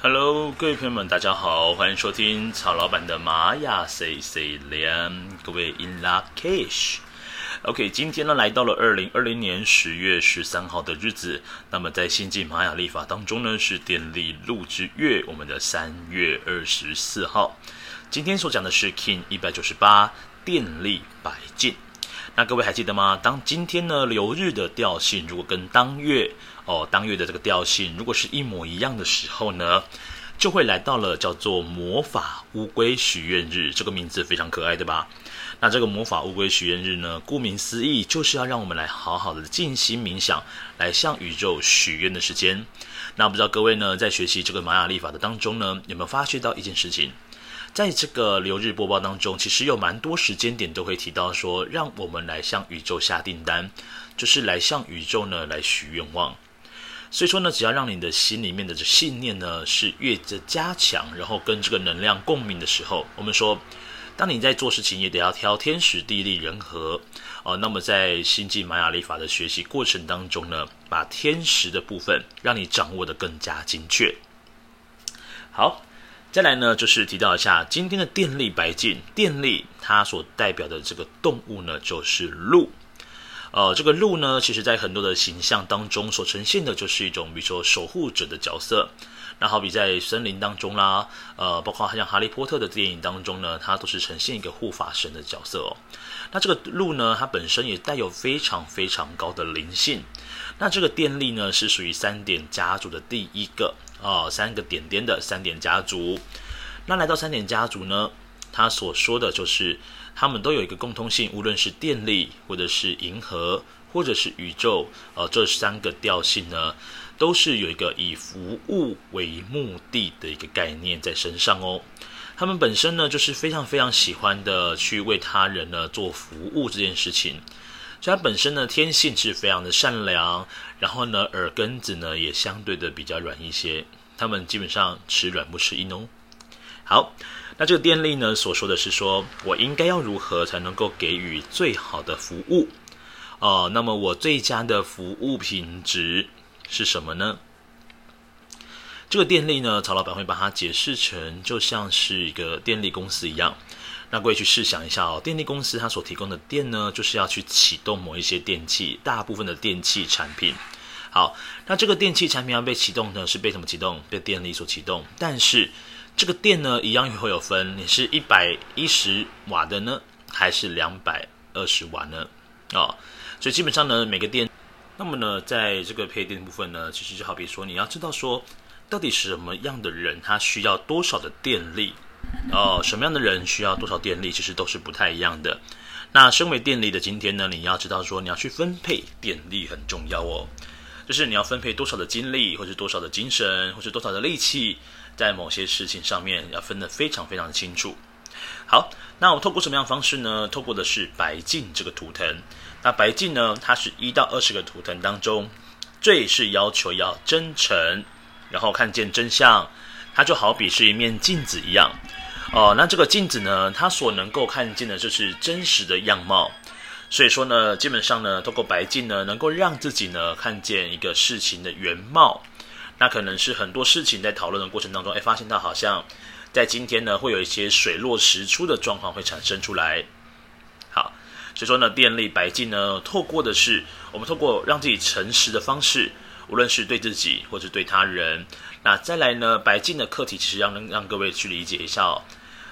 Hello，各位朋友们，大家好，欢迎收听曹老板的玛雅 C C 连，各位 In La Cash。OK，今天呢来到了二零二零年十月十三号的日子，那么在新晋玛雅历法当中呢是电力鹿之月，我们的三月二十四号。今天所讲的是 King 一百九十八电力白镜。那各位还记得吗？当今天呢流日的调性如果跟当月哦当月的这个调性如果是一模一样的时候呢，就会来到了叫做魔法乌龟许愿日。这个名字非常可爱，对吧？那这个魔法乌龟许愿日呢，顾名思义就是要让我们来好好的静心冥想，来向宇宙许愿的时间。那不知道各位呢，在学习这个玛雅历法的当中呢，有没有发觉到一件事情？在这个流日播报当中，其实有蛮多时间点都会提到说，让我们来向宇宙下订单，就是来向宇宙呢来许愿望。所以说呢，只要让你的心里面的信念呢是越的加强，然后跟这个能量共鸣的时候，我们说，当你在做事情也得要挑天时地利人和哦。那么在星际玛雅历法的学习过程当中呢，把天时的部分让你掌握得更加精确。好。再来呢，就是提到一下今天的电力白金，电力它所代表的这个动物呢，就是鹿。呃，这个鹿呢，其实在很多的形象当中所呈现的，就是一种比如说守护者的角色。那好比在森林当中啦，呃，包括像哈利波特的电影当中呢，它都是呈现一个护法神的角色哦。那这个鹿呢，它本身也带有非常非常高的灵性。那这个电力呢，是属于三点家族的第一个。哦，三个点点的三点家族，那来到三点家族呢，他所说的就是他们都有一个共通性，无论是电力，或者是银河，或者是宇宙，呃，这三个调性呢，都是有一个以服务为目的的一个概念在身上哦。他们本身呢，就是非常非常喜欢的去为他人呢做服务这件事情。所以他本身呢，天性是非常的善良，然后呢，耳根子呢也相对的比较软一些。他们基本上吃软不吃硬哦。好，那这个电力呢所说的是说，我应该要如何才能够给予最好的服务？哦、呃，那么我最佳的服务品质是什么呢？这个电力呢，曹老板会把它解释成就像是一个电力公司一样。那各位去试想一下哦，电力公司它所提供的电呢，就是要去启动某一些电器，大部分的电器产品。好，那这个电器产品要被启动呢，是被什么启动？被电力所启动。但是这个电呢，一样会有分，你是一百一十瓦的呢，还是两百二十瓦呢？哦，所以基本上呢，每个电，那么呢，在这个配电部分呢，其实就好比说，你要知道说，到底什么样的人，他需要多少的电力。哦，什么样的人需要多少电力，其实都是不太一样的。那身为电力的今天呢，你要知道说，你要去分配电力很重要哦。就是你要分配多少的精力，或是多少的精神，或是多少的力气，在某些事情上面要分得非常非常清楚。好，那我透过什么样的方式呢？透过的是白镜这个图腾。那白镜呢，它是一到二十个图腾当中，最是要求要真诚，然后看见真相。它就好比是一面镜子一样，哦，那这个镜子呢，它所能够看见的就是真实的样貌。所以说呢，基本上呢，透过白镜呢，能够让自己呢看见一个事情的原貌。那可能是很多事情在讨论的过程当中，哎，发现到好像在今天呢，会有一些水落石出的状况会产生出来。好，所以说呢，电力白镜呢，透过的是我们透过让自己诚实的方式。无论是对自己或者对他人，那再来呢？白镜的课题其实要能让各位去理解一下哦。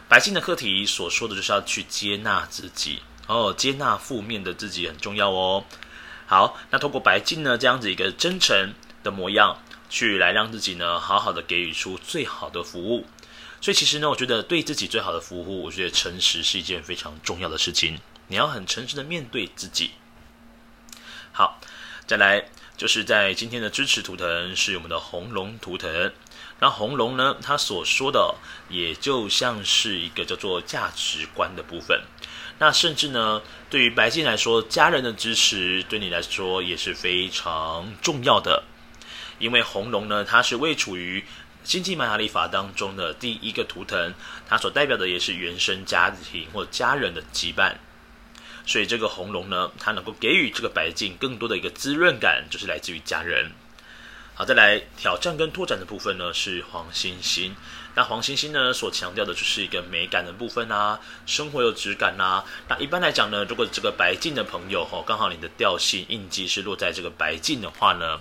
白镜的课题所说的就是要去接纳自己哦，接纳负面的自己很重要哦。好，那通过白镜呢，这样子一个真诚的模样，去来让自己呢好好的给予出最好的服务。所以其实呢，我觉得对自己最好的服务，我觉得诚实是一件非常重要的事情。你要很诚实的面对自己。好，再来。就是在今天的支持图腾是我们的红龙图腾，那红龙呢，它所说的也就像是一个叫做价值观的部分。那甚至呢，对于白镜来说，家人的支持对你来说也是非常重要的，因为红龙呢，它是位处于星际玛雅历法当中的第一个图腾，它所代表的也是原生家庭或家人的羁绊。所以这个红龙呢，它能够给予这个白镜更多的一个滋润感，就是来自于家人。好，再来挑战跟拓展的部分呢，是黄星星。那黄星星呢，所强调的就是一个美感的部分啊，生活有质感啊。那一般来讲呢，如果这个白净的朋友哈，刚好你的调性印记是落在这个白净的话呢，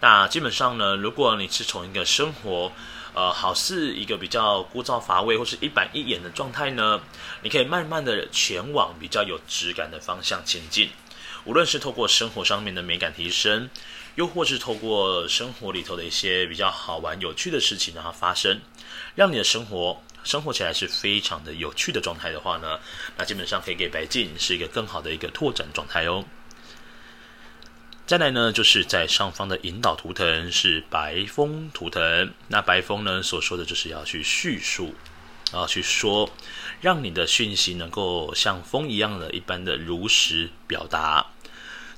那基本上呢，如果你是从一个生活，呃，好似一个比较枯燥乏味或是一板一眼的状态呢，你可以慢慢的前往比较有质感的方向前进。无论是透过生活上面的美感提升，又或是透过生活里头的一些比较好玩有趣的事情让它发生，让你的生活生活起来是非常的有趣的状态的话呢，那基本上可以给白镜是一个更好的一个拓展状态哦。再来呢，就是在上方的引导图腾是白风图腾，那白风呢所说的就是要去叙述，啊，去说。让你的讯息能够像风一样的一般的如实表达。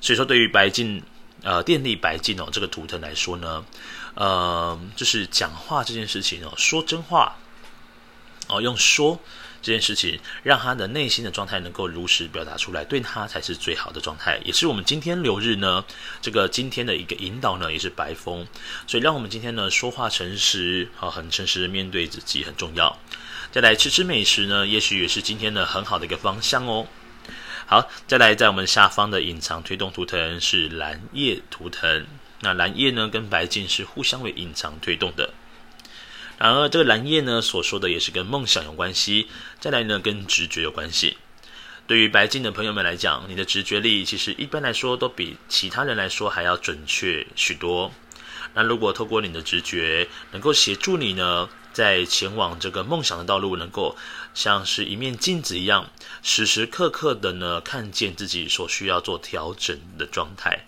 所以说，对于白镜，呃，电力白金哦，这个图腾来说呢，呃，就是讲话这件事情哦，说真话，哦，用说这件事情，让他的内心的状态能够如实表达出来，对他才是最好的状态。也是我们今天流日呢，这个今天的一个引导呢，也是白风，所以让我们今天呢说话诚实，啊，很诚实面对自己很重要。再来吃吃美食呢，也许也是今天的很好的一个方向哦。好，再来在我们下方的隐藏推动图腾是蓝夜图腾，那蓝夜呢跟白镜是互相为隐藏推动的。然而这个蓝夜呢所说的也是跟梦想有关系，再来呢跟直觉有关系。对于白镜的朋友们来讲，你的直觉力其实一般来说都比其他人来说还要准确许多。那如果透过你的直觉能够协助你呢，在前往这个梦想的道路，能够像是一面镜子一样，时时刻刻的呢看见自己所需要做调整的状态。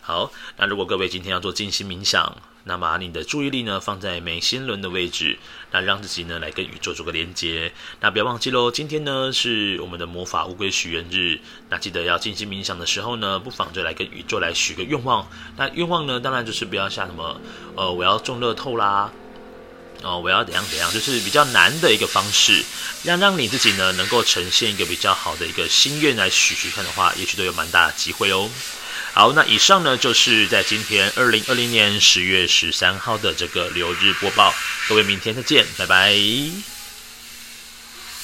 好，那如果各位今天要做静心冥想，那么你的注意力呢放在眉心轮的位置，那让自己呢来跟宇宙做个连接。那不要忘记喽，今天呢是我们的魔法乌龟许愿日，那记得要静心冥想的时候呢，不妨就来跟宇宙来许个愿望。那愿望呢，当然就是不要像什么，呃，我要中乐透啦。哦，我要怎样怎样，就是比较难的一个方式，让让你自己呢能够呈现一个比较好的一个心愿来许许看的话，也许都有蛮大的机会哦。好，那以上呢就是在今天二零二零年十月十三号的这个流日播报，各位明天再见，拜拜。